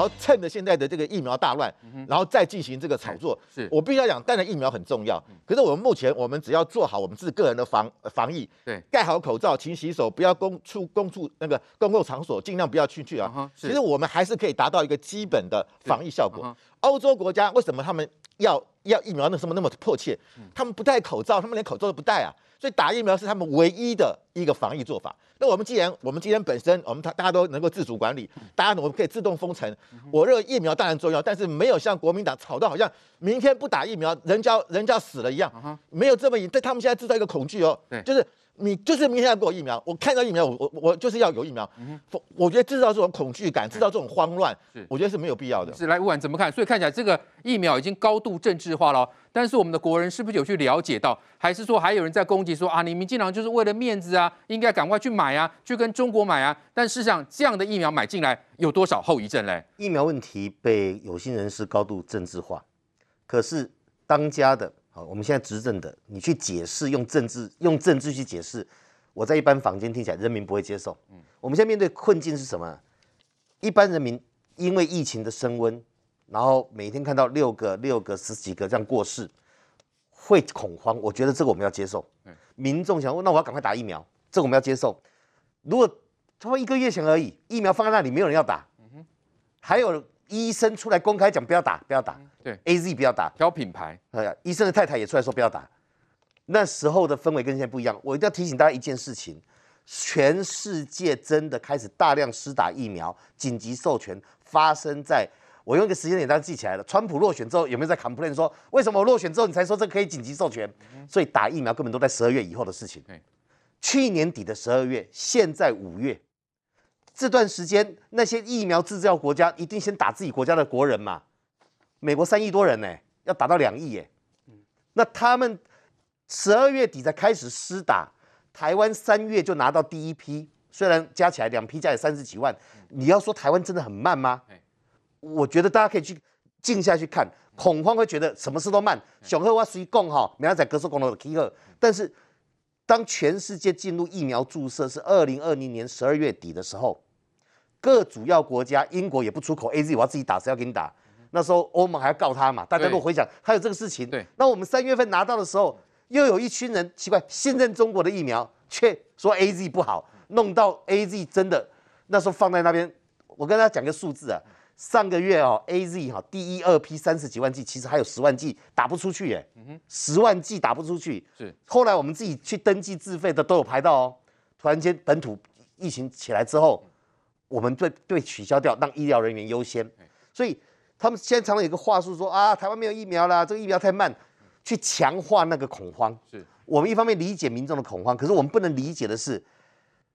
然后趁着现在的这个疫苗大乱，然后再进行这个炒作。是我必须要讲，当然疫苗很重要，可是我们目前我们只要做好我们自己个人的防防疫，对，盖好口罩，勤洗手，不要公出公处那个公共场所尽量不要去去啊。其实我们还是可以达到一个基本的防疫效果。欧洲国家为什么他们要要疫苗那什么那么迫切？他们不戴口罩，他们连口罩都不戴啊。所以打疫苗是他们唯一的一个防疫做法。那我们既然我们今天本身我们大大家都能够自主管理，大家我们可以自动封城。我认为疫苗当然重要，但是没有像国民党吵到好像明天不打疫苗人家人家死了一样，没有这么但他们现在制造一个恐惧哦，就是。你就是明天要给我疫苗，我看到疫苗，我我我就是要有疫苗。嗯、我觉得制造这种恐惧感，制造这种慌乱，我觉得是没有必要的。是来，不管怎么看？所以看起来这个疫苗已经高度政治化了。但是我们的国人是不是有去了解到，还是说还有人在攻击说啊，你民进党就是为了面子啊，应该赶快去买啊，去跟中国买啊？但事实上，这样的疫苗买进来有多少后遗症嘞？疫苗问题被有心人士高度政治化，可是当家的。好，我们现在执政的，你去解释，用政治用政治去解释，我在一般房间听起来，人民不会接受。嗯，我们现在面对困境是什么？一般人民因为疫情的升温，然后每天看到六个、六个、十几个这样过世，会恐慌。我觉得这个我们要接受。嗯，民众想问，那我要赶快打疫苗，这个我们要接受。如果他说一个月前而已，疫苗放在那里，没有人要打。嗯哼，还有。医生出来公开讲不要打，不要打。对，AZ 不要打，挑品牌。哎呀，医生的太太也出来说不要打。那时候的氛围跟现在不一样。我一定要提醒大家一件事情：全世界真的开始大量施打疫苗，紧急授权发生在我用一个时间点，大家记起来了。川普落选之后有没有在 complain 说，为什么我落选之后你才说这可以紧急授权？所以打疫苗根本都在十二月以后的事情。去年底的十二月，现在五月。这段时间，那些疫苗制造国家一定先打自己国家的国人嘛？美国三亿多人呢，要打到两亿耶。那他们十二月底才开始施打，台湾三月就拿到第一批，虽然加起来两批加起来三十几万，你要说台湾真的很慢吗？我觉得大家可以去静下去看，恐慌会觉得什么事都慢。小贺我随讲哈，没有在格式共同的 K 二，但是当全世界进入疫苗注射是二零二零年十二月底的时候。各主要国家，英国也不出口 AZ，我要自己打，谁要给你打？那时候欧盟还要告他嘛？大家都回想，还有这个事情。对，那我们三月份拿到的时候，又有一群人奇怪，信任中国的疫苗，却说 AZ 不好，弄到 AZ 真的那时候放在那边。我跟大家讲个数字啊，上个月哦，AZ 哈第一二批三十几万剂，其实还有十万剂打不出去耶，十万剂打不出去。是，后来我们自己去登记自费的都有排到哦。突然间本土疫情起来之后。我们对对取消掉，让医疗人员优先，所以他们现在常常有个话术说啊，台湾没有疫苗啦，这个疫苗太慢，去强化那个恐慌。是我们一方面理解民众的恐慌，可是我们不能理解的是，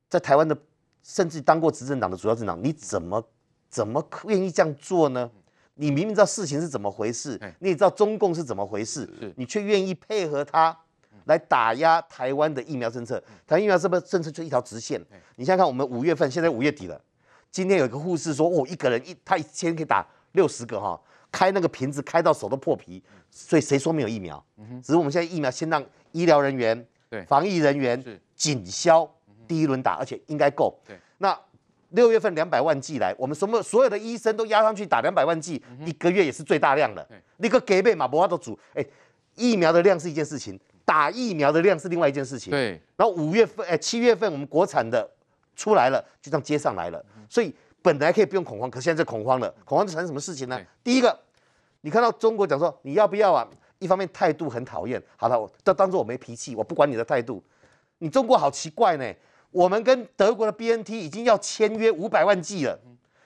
在台湾的甚至当过执政党的主要政党，你怎么怎么愿意这样做呢？你明明知道事情是怎么回事，你也知道中共是怎么回事，你却愿意配合他来打压台湾的疫苗政策。台湾疫苗这个政策就一条直线。你想想看，我们五月份，现在五月底了。今天有一个护士说，哦，一个人一他一天可以打六十个哈，开那个瓶子开到手都破皮，所以谁说没有疫苗？只是我们现在疫苗先让医疗人员、防疫人员紧销第一轮打，而且应该够。那六月份两百万剂来，我们什么所有的医生都压上去打两百万剂，一个月也是最大量的。那个给贝马博瓦都煮，哎，疫苗的量是一件事情，打疫苗的量是另外一件事情。对，然后五月份哎七月份我们国产的出来了，就这样接上来了。所以本来可以不用恐慌，可现在在恐慌了。恐慌就产生什么事情呢？第一个，你看到中国讲说你要不要啊？一方面态度很讨厌，好了，我当当做我没脾气，我不管你的态度。你中国好奇怪呢，我们跟德国的 BNT 已经要签约五百万剂了，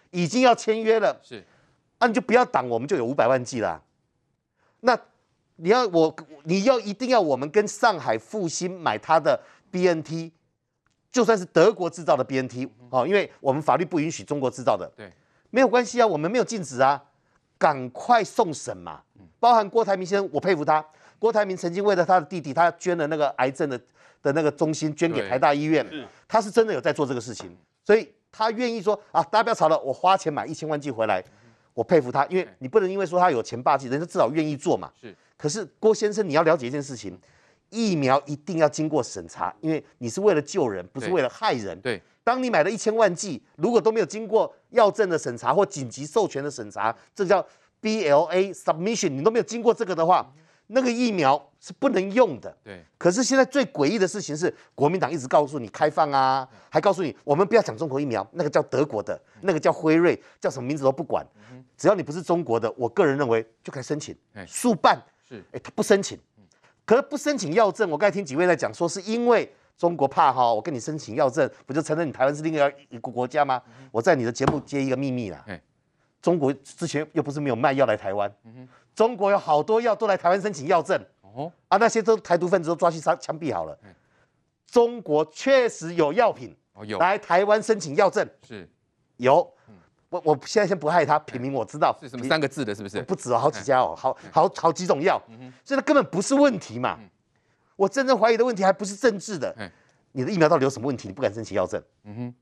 已经要签约了。是，那、啊、你就不要挡，我们就有五百万剂了。那你要我，你要一定要我们跟上海复星买他的 BNT。就算是德国制造的 BNT 哦，因为我们法律不允许中国制造的，对，没有关系啊，我们没有禁止啊，赶快送审嘛。包含郭台铭先生，我佩服他。郭台铭曾经为了他的弟弟，他捐了那个癌症的的那个中心，捐给台大医院，他是真的有在做这个事情，所以他愿意说啊，大家不要吵了，我花钱买一千万剂回来，我佩服他，因为你不能因为说他有钱霸气，人家至少愿意做嘛。是，可是郭先生，你要了解一件事情。疫苗一定要经过审查，因为你是为了救人，不是为了害人。对，当你买了一千万剂，如果都没有经过药证的审查或紧急授权的审查，这叫 BLA submission，你都没有经过这个的话，那个疫苗是不能用的。对。可是现在最诡异的事情是，国民党一直告诉你开放啊，还告诉你我们不要讲中国疫苗，那个叫德国的，那个叫辉瑞，叫什么名字都不管，只要你不是中国的，我个人认为就可以申请，速办。是，哎，他不申请。可是不申请药证，我刚才听几位在讲，说是因为中国怕哈，我跟你申请药证，不就承认你台湾是另外一个国家吗？我在你的节目揭一个秘密啦，中国之前又不是没有卖药来台湾，中国有好多药都来台湾申请药证，哦。啊，那些都台独分子都抓去枪枪毙好了，中国确实有药品来台湾申请药证，是。有。我我现在先不害他，品名我知道是什么三个字的，是不是？不止哦，好几家哦，好好好几种药，所以它根本不是问题嘛。我真正怀疑的问题还不是政治的，你的疫苗到底有什么问题？你不敢申请药证？嗯哼，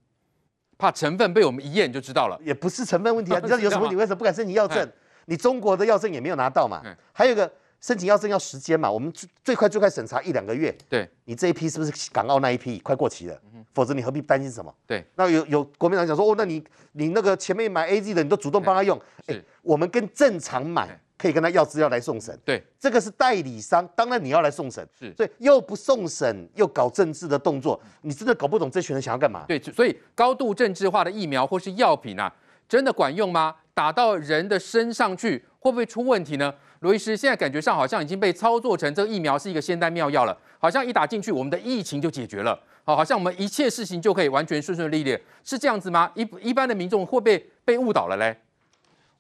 怕成分被我们一验就知道了。也不是成分问题啊，你知道有什么问题？为什么不敢申请药证？你中国的药证也没有拿到嘛。还有一个。申请药证要时间嘛？我们最最快最快审查一两个月。对，你这一批是不是港澳那一批快过期了？嗯、哼否则你何必担心什么？对，那有有国民党讲说，哦，那你你那个前面买 AZ 的，你都主动帮他用。哎，是我们跟正常买可以跟他要资料来送审。对，这个是代理商，当然你要来送审。是，所以又不送审又搞政治的动作，你真的搞不懂这群人想要干嘛？对，所以高度政治化的疫苗或是药品啊，真的管用吗？打到人的身上去会不会出问题呢？罗医师，现在感觉上好像已经被操作成这个疫苗是一个仙丹妙药了，好像一打进去，我们的疫情就解决了，好，好像我们一切事情就可以完全顺顺利利，是这样子吗？一一般的民众会被被误导了嘞？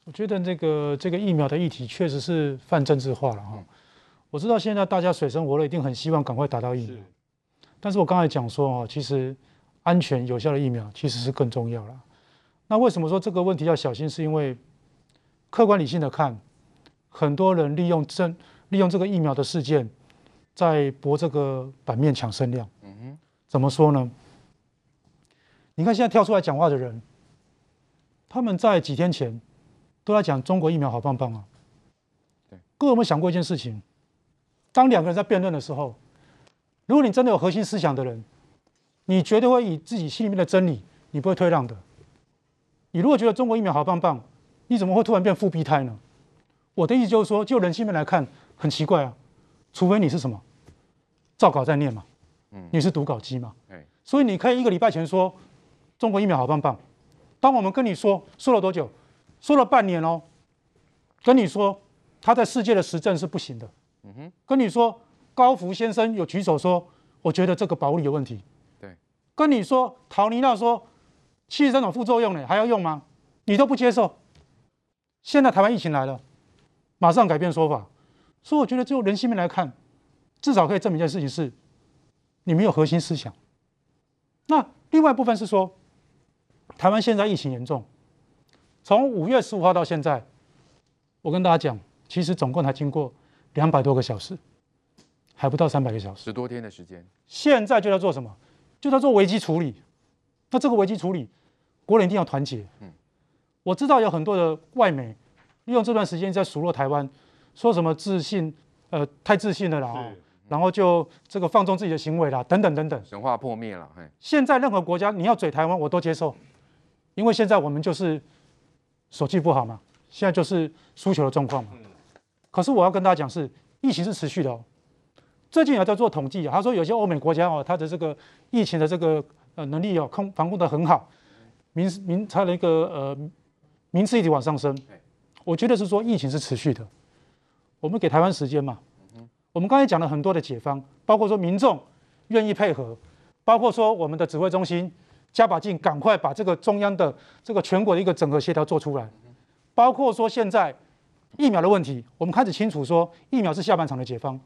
我觉得这个这个疫苗的议题确实是泛政治化了哈。我知道现在大家水深火热，一定很希望赶快打到疫苗，是但是我刚才讲说哦，其实安全有效的疫苗其实是更重要了。那为什么说这个问题要小心？是因为客观理性的看。很多人利用这利用这个疫苗的事件，在博这个版面抢声量。怎么说呢？你看现在跳出来讲话的人，他们在几天前都在讲中国疫苗好棒棒啊。对，各位有没有想过一件事情？当两个人在辩论的时候，如果你真的有核心思想的人，你绝对会以自己心里面的真理，你不会退让的。你如果觉得中国疫苗好棒棒，你怎么会突然变复辟胎呢？我的意思就是说，就人性面来看，很奇怪啊。除非你是什么，照稿在念嘛，嗯，你是读稿机嘛，嗯，所以你可以一个礼拜前说中国疫苗好棒棒，当我们跟你说说了多久，说了半年哦，跟你说他在世界的实证是不行的，嗯哼，跟你说高福先生有举手说，我觉得这个保护有问题，对，跟你说陶尼娜说七十三种副作用呢，还要用吗？你都不接受，现在台湾疫情来了。马上改变说法，所以我觉得就人性面来看，至少可以证明一件事情是，你没有核心思想。那另外一部分是说，台湾现在疫情严重，从五月十五号到现在，我跟大家讲，其实总共才经过两百多个小时，还不到三百个小时，十多天的时间。现在就在做什么？就在做危机处理。那这个危机处理，国人一定要团结。嗯，我知道有很多的外媒。利用这段时间在数落台湾，说什么自信，呃，太自信了啦，是然后就这个放纵自己的行为啦，等等等等，神话破灭了。现在任何国家你要嘴台湾，我都接受，因为现在我们就是手气不好嘛，现在就是输球的状况嘛。嗯、可是我要跟大家讲是，疫情是持续的哦。最近有在做统计，他说有些欧美国家哦，他的这个疫情的这个呃能力哦，控防控的很好，民民他的一个呃名次一直往上升。我觉得是说疫情是持续的，我们给台湾时间嘛。我们刚才讲了很多的解方，包括说民众愿意配合，包括说我们的指挥中心加把劲，赶快把这个中央的这个全国的一个整合协调做出来，包括说现在疫苗的问题，我们开始清楚说疫苗是下半场的解方。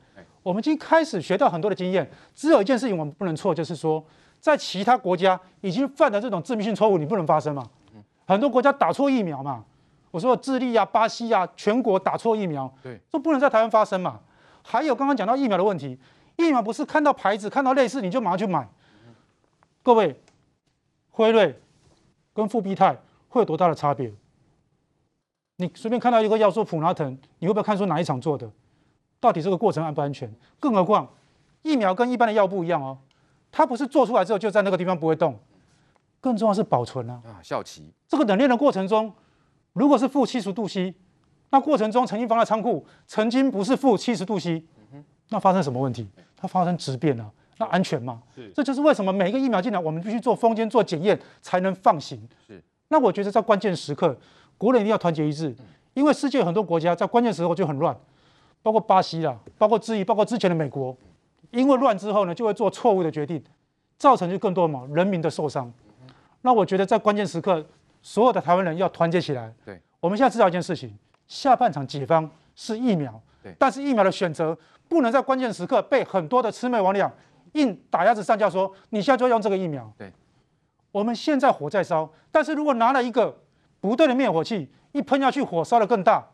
我们已经开始学到很多的经验，只有一件事情我们不能错，就是说在其他国家已经犯的这种致命性错误，你不能发生嘛。很多国家打错疫苗嘛。我说智利啊、巴西啊，全国打错疫苗，对，这不能在台湾发生嘛。还有刚刚讲到疫苗的问题，疫苗不是看到牌子、看到类似你就马上去买。各位，辉瑞跟复必泰会有多大的差别？你随便看到一个药说普拉疼，你会不会看出哪一厂做的？到底这个过程安不安全？更何况疫苗跟一般的药不一样哦，它不是做出来之后就在那个地方不会动，更重要是保存啊。啊，效期。这个冷链的过程中，如果是负七十度 C，那过程中曾经放在仓库，曾经不是负七十度 C，那发生什么问题？它发生质变了，那安全吗？是，这就是为什么每一个疫苗进来，我们必须做封监、做检验，才能放行。是，那我觉得在关键时刻，国人一定要团结一致，因为世界很多国家在关键时候就很乱，包括巴西啦，包括之一，包括之前的美国，因为乱之后呢，就会做错误的决定，造成就更多嘛人民的受伤。那我觉得在关键时刻，所有的台湾人要团结起来。对，我们现在知道一件事情。下半场解方是疫苗，对，但是疫苗的选择不能在关键时刻被很多的魑魅魍魉硬打鸭子上架，说你现在就要用这个疫苗。对，我们现在火在烧，但是如果拿了一个不对的灭火器，一喷下去火烧得更大，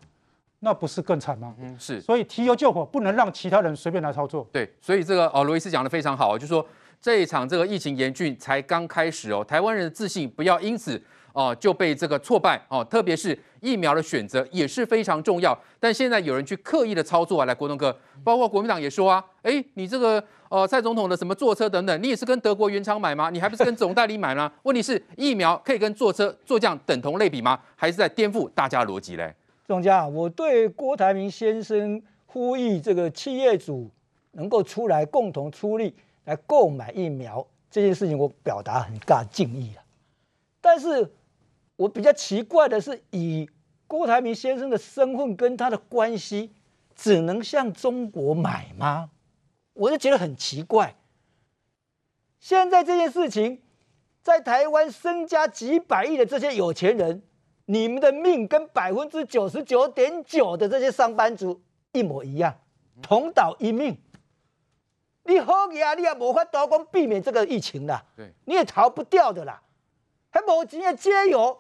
那不是更惨吗？嗯，是。所以提油救火不能让其他人随便来操作。对，所以这个哦，罗伊斯讲的非常好，就是说这一场这个疫情严峻才刚开始哦，台湾人的自信不要因此。哦，就被这个挫败哦，特别是疫苗的选择也是非常重要。但现在有人去刻意的操作啊，来国栋哥，包括国民党也说啊，哎，你这个呃蔡总统的什么坐车等等，你也是跟德国原厂买吗？你还不是跟总代理买吗？问题是疫苗可以跟坐车做这样等同类比吗？还是在颠覆大家逻辑嘞？总家，我对郭台铭先生呼吁这个企业主能够出来共同出力来购买疫苗这件事情，我表达很大敬意了，但是。我比较奇怪的是，以郭台铭先生的身份跟他的关系，只能向中国买吗？我就觉得很奇怪。现在这件事情，在台湾身家几百亿的这些有钱人，你们的命跟百分之九十九点九的这些上班族一模一样，同岛一命。你好呀，你也无法刀光避免这个疫情啦，对，你也逃不掉的啦。还无钱的街友。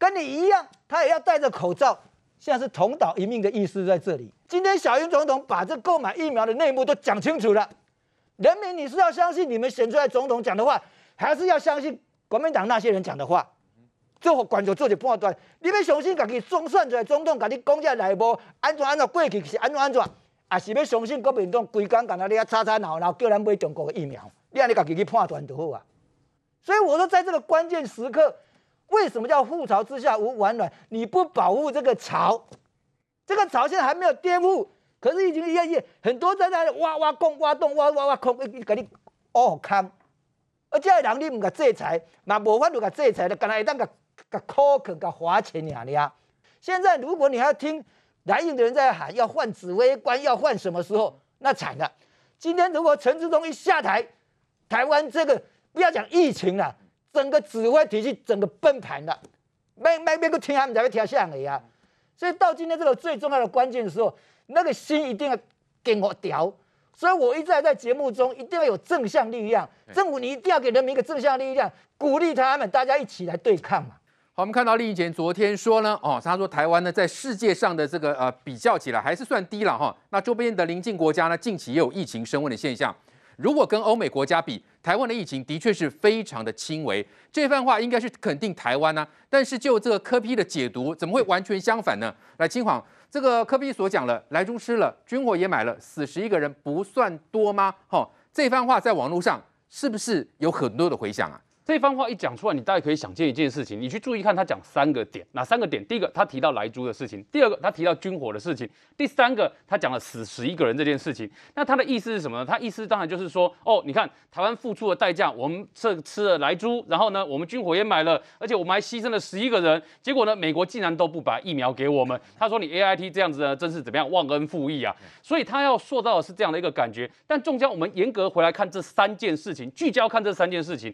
跟你一样，他也要戴着口罩。现在是同岛一命的意思在这里。今天小英总统把这购买疫苗的内幕都讲清楚了。人民，你是要相信你们选出来总统讲的话，还是要相信国民党那些人讲的话？最后关就做一判断。你们相信自己总选出来总统，跟你讲这内幕，安怎安怎过去是安怎安怎，还是要相信国民党规工跟他咧吵吵闹闹，叫咱买中国的疫苗？你安尼自己去判断就好啊。所以我说，在这个关键时刻。为什么叫覆巢之下无完卵？你不保护这个巢，这个巢现在还没有颠覆，可是已经一夜很多在那里挖挖洞、挖洞、挖挖挖空，给你挖坑。而这些人你唔个制裁，那无法度个制裁的，刚才一旦个个扣肯个花钱呀呀。现在如果你还要听蓝营的人在喊要换指挥官，要换什么时候？那惨了。今天如果陈志忠一下台，台湾这个不要讲疫情了。整个指挥体系整个崩盘了，没没没个听他们才会跳下来呀。所以到今天这个最重要的关键的时候，那个心一定要给我调。所以我一直在在节目中一定要有正向力量，政府你一定要给人民一个正向力量，鼓励他们大家一起来对抗嘛。好，我们看到李义贤昨天说呢，哦，他说台湾呢在世界上的这个呃比较起来还是算低了哈。那周边的邻近国家呢近期也有疫情升温的现象。如果跟欧美国家比，台湾的疫情的确是非常的轻微。这番话应该是肯定台湾呢、但是就这个柯 P 的解读，怎么会完全相反呢？来，金黄，这个柯 P 所讲了，来猪吃了，军火也买了，死十一个人不算多吗？哈、这番话在网络上是不是有很多的回响啊？这番话一讲出来，你大概可以想见一件事情。你去注意看，他讲三个点，哪三个点？第一个，他提到莱猪的事情；第二个，他提到军火的事情；第三个，他讲了死十一个人这件事情。那他的意思是什么呢？他意思当然就是说，哦，你看台湾付出的代价，我们这吃了莱猪，然后呢，我们军火也买了，而且我们还牺牲了十一个人。结果呢，美国竟然都不把疫苗给我们。他说你 AIT 这样子呢，真是怎么样忘恩负义啊？所以他要塑造的是这样的一个感觉。但终将我们严格回来看这三件事情，聚焦看这三件事情。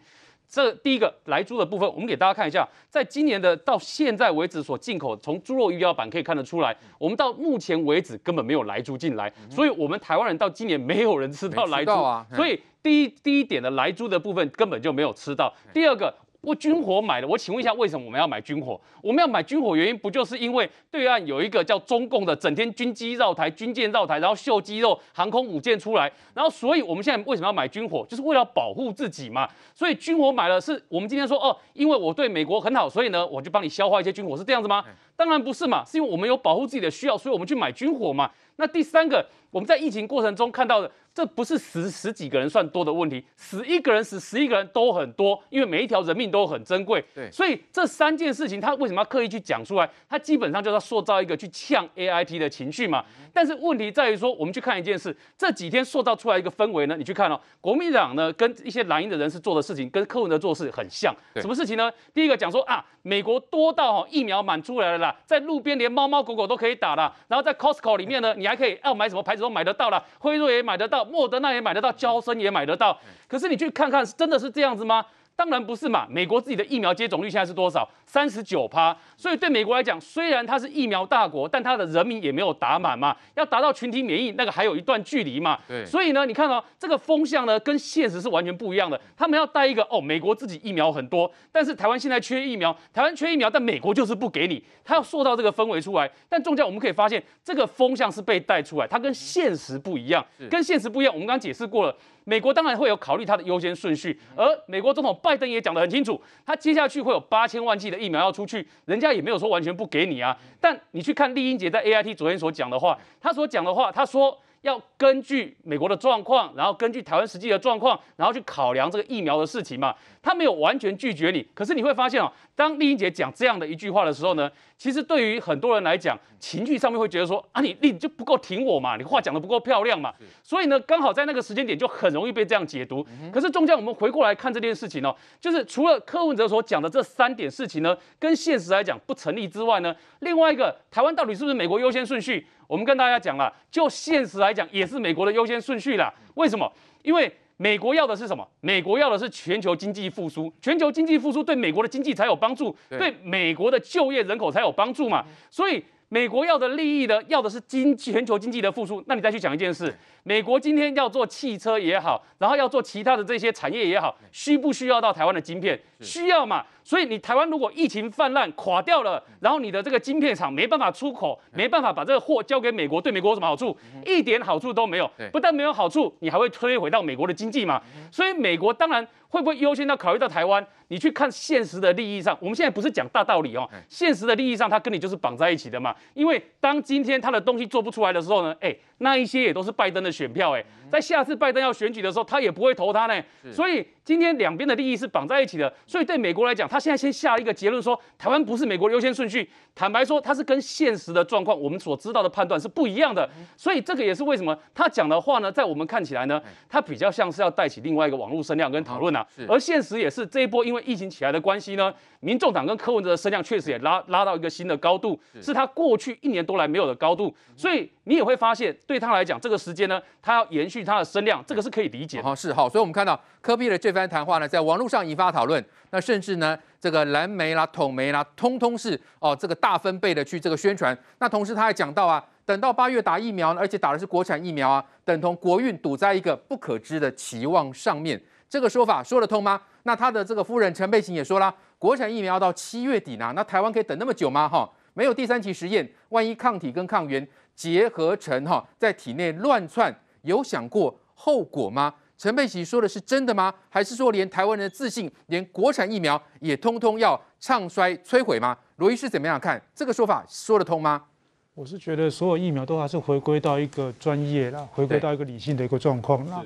这第一个来猪的部分，我们给大家看一下，在今年的到现在为止所进口，从猪肉预料板可以看得出来，我们到目前为止根本没有来猪进来，所以我们台湾人到今年没有人吃到来猪啊，所以第一第一点的来猪的部分根本就没有吃到。第二个。我军火买了，我请问一下，为什么我们要买军火？我们要买军火原因不就是因为对岸有一个叫中共的，整天军机绕台、军舰绕台，然后秀肌肉、航空母舰出来，然后所以我们现在为什么要买军火？就是为了保护自己嘛。所以军火买了，是我们今天说哦，因为我对美国很好，所以呢，我就帮你消化一些军火，是这样子吗？当然不是嘛，是因为我们有保护自己的需要，所以我们去买军火嘛。那第三个，我们在疫情过程中看到的。这不是十十几个人算多的问题，十一个人、死十一个人都很多，因为每一条人命都很珍贵。对，所以这三件事情他为什么要刻意去讲出来？他基本上就是要塑造一个去呛 AIT 的情绪嘛。但是问题在于说，我们去看一件事，这几天塑造出来一个氛围呢，你去看哦，国民党呢跟一些蓝营的人士做的事情，跟柯文哲做事很像。什么事情呢？第一个讲说啊，美国多到哈疫苗满出来了啦，在路边连猫猫狗狗都可以打了，然后在 Costco 里面呢，你 还可以要买什么牌子都买得到了，辉瑞也买得到。莫德纳也买得到，交生也买得到，可是你去看看，真的是这样子吗？当然不是嘛！美国自己的疫苗接种率现在是多少？三十九趴。所以对美国来讲，虽然它是疫苗大国，但它的人民也没有打满嘛。要达到群体免疫，那个还有一段距离嘛。对。所以呢，你看到、哦、这个风向呢，跟现实是完全不一样的。他们要带一个哦，美国自己疫苗很多，但是台湾现在缺疫苗，台湾缺疫苗，但美国就是不给你。他要塑造这个氛围出来。但中间我们可以发现，这个风向是被带出来，它跟现实不一样，跟现实不一样。我们刚刚解释过了。美国当然会有考虑它的优先顺序，而美国总统拜登也讲得很清楚，他接下去会有八千万剂的疫苗要出去，人家也没有说完全不给你啊。但你去看丽英杰在 AIT 昨天所讲的话，他所讲的话，他说。要根据美国的状况，然后根据台湾实际的状况，然后去考量这个疫苗的事情嘛。他没有完全拒绝你，可是你会发现哦，当丽英姐讲这样的一句话的时候呢，其实对于很多人来讲，情绪上面会觉得说啊，你你就不够挺我嘛，你话讲的不够漂亮嘛。所以呢，刚好在那个时间点就很容易被这样解读。可是中间我们回过来看这件事情哦，就是除了柯文哲所讲的这三点事情呢，跟现实来讲不成立之外呢，另外一个台湾到底是不是美国优先顺序？我们跟大家讲了，就现实来讲，也是美国的优先顺序啦。为什么？因为美国要的是什么？美国要的是全球经济复苏，全球经济复苏对美国的经济才有帮助，对美国的就业人口才有帮助嘛。所以美国要的利益呢，要的是经全球经济的复苏。那你再去讲一件事，美国今天要做汽车也好，然后要做其他的这些产业也好，需不需要到台湾的晶片？需要嘛。所以你台湾如果疫情泛滥垮掉了，然后你的这个晶片厂没办法出口，没办法把这个货交给美国，对美国有什么好处？一点好处都没有。不但没有好处，你还会摧毁到美国的经济嘛。所以美国当然会不会优先到考虑到台湾？你去看现实的利益上，我们现在不是讲大道理哦，现实的利益上，它跟你就是绑在一起的嘛。因为当今天他的东西做不出来的时候呢，哎，那一些也都是拜登的选票，哎，在下次拜登要选举的时候，他也不会投他呢。所以今天两边的利益是绑在一起的。所以对美国来讲，他现在先下了一个结论说，台湾不是美国的优先顺序。坦白说，他是跟现实的状况，我们所知道的判断是不一样的。所以这个也是为什么他讲的话呢，在我们看起来呢，他比较像是要带起另外一个网络声量跟讨论啊。而现实也是这一波因为疫情起来的关系呢，民众党跟柯文哲的声量确实也拉拉到一个新的高度，是他过去一年多来没有的高度。所以你也会发现，对他来讲，这个时间呢，他要延续他的声量，这个是可以理解的。好，是好。所以我们看到柯 P 的这番谈话呢，在网络上引发讨论。那甚至呢，这个蓝媒啦、统媒啦，通通是哦，这个大分贝的去这个宣传。那同时他还讲到啊，等到八月打疫苗呢，而且打的是国产疫苗啊，等同国运赌在一个不可知的期望上面。这个说法说得通吗？那他的这个夫人陈佩琴也说了，国产疫苗要到七月底呢，那台湾可以等那么久吗？哈，没有第三期实验，万一抗体跟抗原结合成哈，在体内乱窜，有想过后果吗？陈佩琪说的是真的吗？还是说连台湾人的自信，连国产疫苗也通通要唱衰摧毁吗？罗医师怎么样看这个说法说得通吗？我是觉得所有疫苗都还是回归到一个专业啦，回归到一个理性的一个状况。那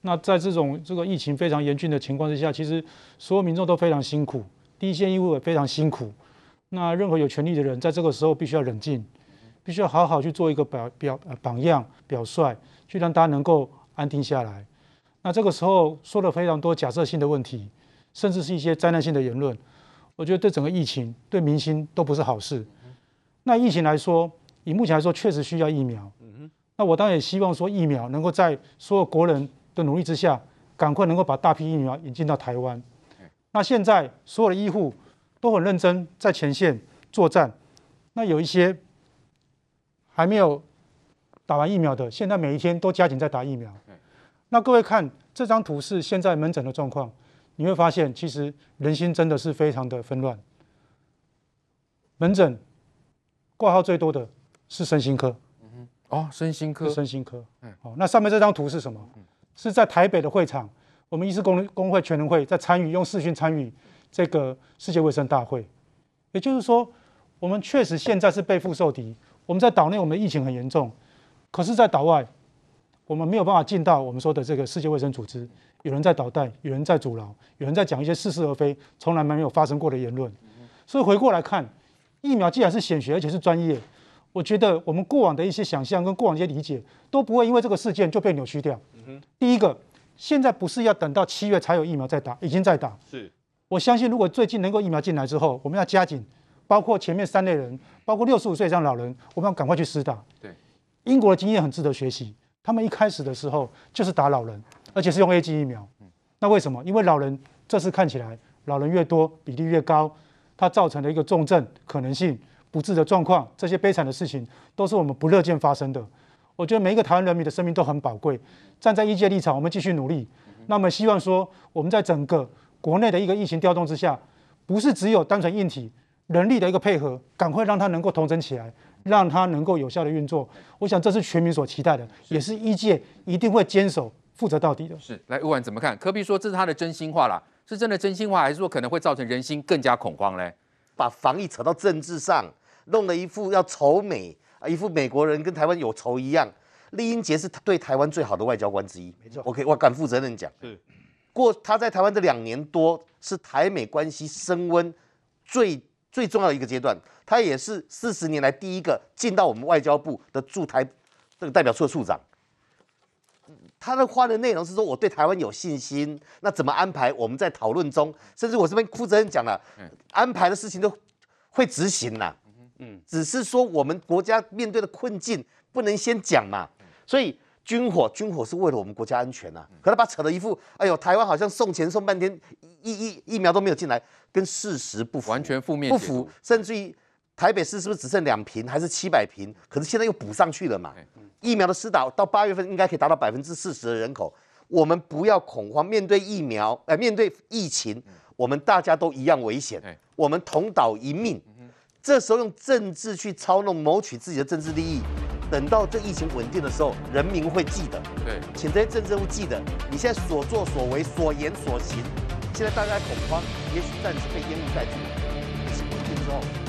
那在这种这个疫情非常严峻的情况之下，其实所有民众都非常辛苦，第一线医护也非常辛苦。那任何有权利的人在这个时候必须要冷静，必须要好好去做一个表表榜样表率，去让大家能够安定下来。那这个时候说了非常多假设性的问题，甚至是一些灾难性的言论，我觉得对整个疫情、对民心都不是好事。那疫情来说，以目前来说，确实需要疫苗。那我当然也希望说，疫苗能够在所有国人的努力之下，赶快能够把大批疫苗引进到台湾。那现在所有的医护都很认真在前线作战，那有一些还没有打完疫苗的，现在每一天都加紧在打疫苗。那各位看这张图是现在门诊的状况，你会发现其实人心真的是非常的纷乱。门诊挂号最多的是身心科，嗯哦，身心科，身心科，好，那上面这张图是什么？是在台北的会场，我们医师公工会全人会在参与用视讯参与这个世界卫生大会，也就是说，我们确实现在是背负受敌，我们在岛内我们的疫情很严重。可是，在岛外，我们没有办法进到我们说的这个世界卫生组织。有人在捣蛋，有人在阻挠，有人在讲一些似是而非、从来没有发生过的言论。所以回过来看，疫苗既然是显学，而且是专业，我觉得我们过往的一些想象跟过往的一些理解都不会因为这个事件就被扭曲掉。第一个，现在不是要等到七月才有疫苗再打，已经在打。是，我相信如果最近能够疫苗进来之后，我们要加紧，包括前面三类人，包括六十五岁以上老人，我们要赶快去施打。对。英国的经验很值得学习，他们一开始的时候就是打老人，而且是用 A G 疫苗。那为什么？因为老人这次看起来老人越多，比例越高，它造成的一个重症可能性、不治的状况，这些悲惨的事情都是我们不乐见发生的。我觉得每一个台湾人民的生命都很宝贵，站在医界立场，我们继续努力。那么希望说，我们在整个国内的一个疫情调动之下，不是只有单纯硬体人力的一个配合，赶快让它能够统整起来。让它能够有效的运作，我想这是全民所期待的，也是医界一定会坚守负责到底的。是，来，吴婉怎么看？柯 P 说这是他的真心话啦，是真的真心话，还是说可能会造成人心更加恐慌嘞？把防疫扯到政治上，弄了一副要仇美啊，一副美国人跟台湾有仇一样。酈英杰是对台湾最好的外交官之一，没错。OK，我敢负责任讲，是过他在台湾这两年多，是台美关系升温最最重要的一个阶段。他也是四十年来第一个进到我们外交部的驻台这个代表处的处长。他的话的内容是说，我对台湾有信心。那怎么安排？我们在讨论中，甚至我这边负责人讲了，安排的事情都会执行呐。嗯，只是说我们国家面对的困境不能先讲嘛。所以军火，军火是为了我们国家安全呐。可他把扯了一副，哎呦，台湾好像送钱送半天，疫疫疫苗都没有进来，跟事实不符，完全负面，不符，甚至于。台北市是不是只剩两坪还是七百坪？可是现在又补上去了嘛？疫苗的施打到八月份应该可以达到百分之四十的人口。我们不要恐慌，面对疫苗，呃，面对疫情，我们大家都一样危险。我们同岛一命。这时候用政治去操弄，谋取自己的政治利益，等到这疫情稳定的时候，人民会记得。对，请这些政治人物记得，你现在所作所为、所言所行，现在大家恐慌，也许暂时被烟雾盖住。疫情稳定之后。